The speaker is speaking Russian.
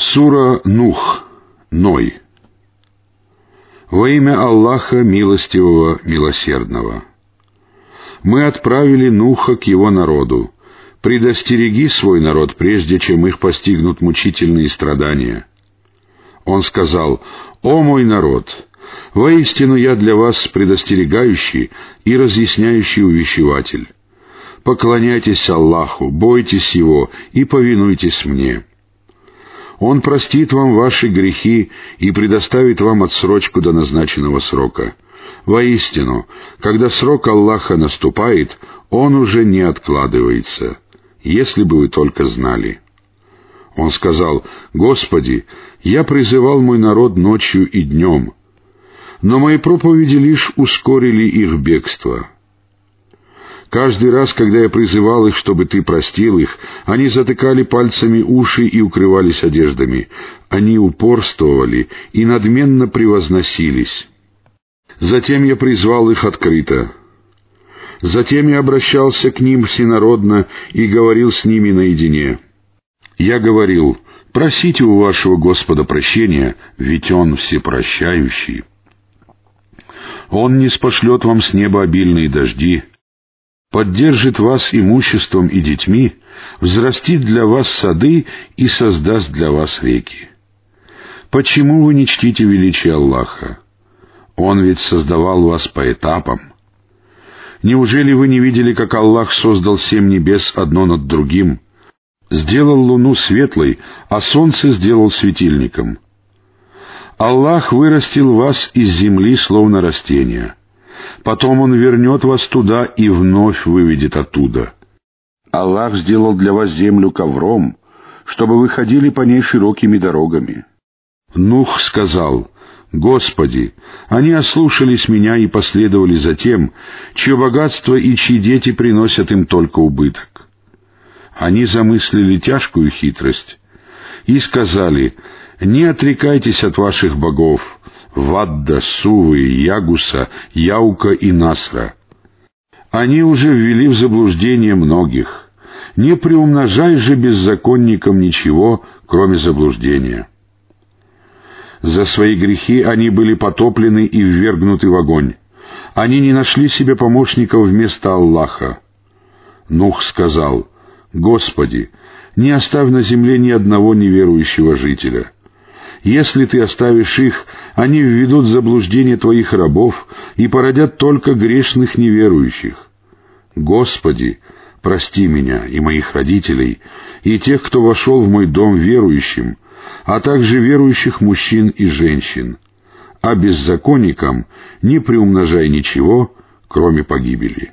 Сура Нух, Ной. Во имя Аллаха Милостивого, Милосердного. Мы отправили Нуха к его народу. Предостереги свой народ, прежде чем их постигнут мучительные страдания. Он сказал, «О мой народ, воистину я для вас предостерегающий и разъясняющий увещеватель. Поклоняйтесь Аллаху, бойтесь Его и повинуйтесь мне». Он простит вам ваши грехи и предоставит вам отсрочку до назначенного срока. Воистину, когда срок Аллаха наступает, он уже не откладывается, если бы вы только знали. Он сказал, «Господи, я призывал мой народ ночью и днем, но мои проповеди лишь ускорили их бегство». Каждый раз, когда я призывал их, чтобы ты простил их, они затыкали пальцами уши и укрывались одеждами. Они упорствовали и надменно превозносились. Затем я призвал их открыто. Затем я обращался к ним всенародно и говорил с ними наедине. Я говорил, просите у вашего Господа прощения, ведь Он всепрощающий. Он не спошлет вам с неба обильные дожди, поддержит вас имуществом и детьми, взрастит для вас сады и создаст для вас реки. Почему вы не чтите величие Аллаха? Он ведь создавал вас по этапам. Неужели вы не видели, как Аллах создал семь небес одно над другим, сделал луну светлой, а солнце сделал светильником? Аллах вырастил вас из земли, словно растения — Потом Он вернет вас туда и вновь выведет оттуда. Аллах сделал для вас землю ковром, чтобы вы ходили по ней широкими дорогами. Нух сказал, «Господи, они ослушались меня и последовали за тем, чье богатство и чьи дети приносят им только убыток. Они замыслили тяжкую хитрость и сказали, «Не отрекайтесь от ваших богов, Вадда, Сувы, Ягуса, Яука и Насра. Они уже ввели в заблуждение многих. Не приумножай же беззаконникам ничего, кроме заблуждения. За свои грехи они были потоплены и ввергнуты в огонь. Они не нашли себе помощников вместо Аллаха. Нух сказал, «Господи, не оставь на земле ни одного неверующего жителя». Если ты оставишь их, они введут в заблуждение твоих рабов и породят только грешных неверующих. Господи, прости меня и моих родителей, и тех, кто вошел в мой дом верующим, а также верующих мужчин и женщин. А беззаконникам не приумножай ничего, кроме погибели».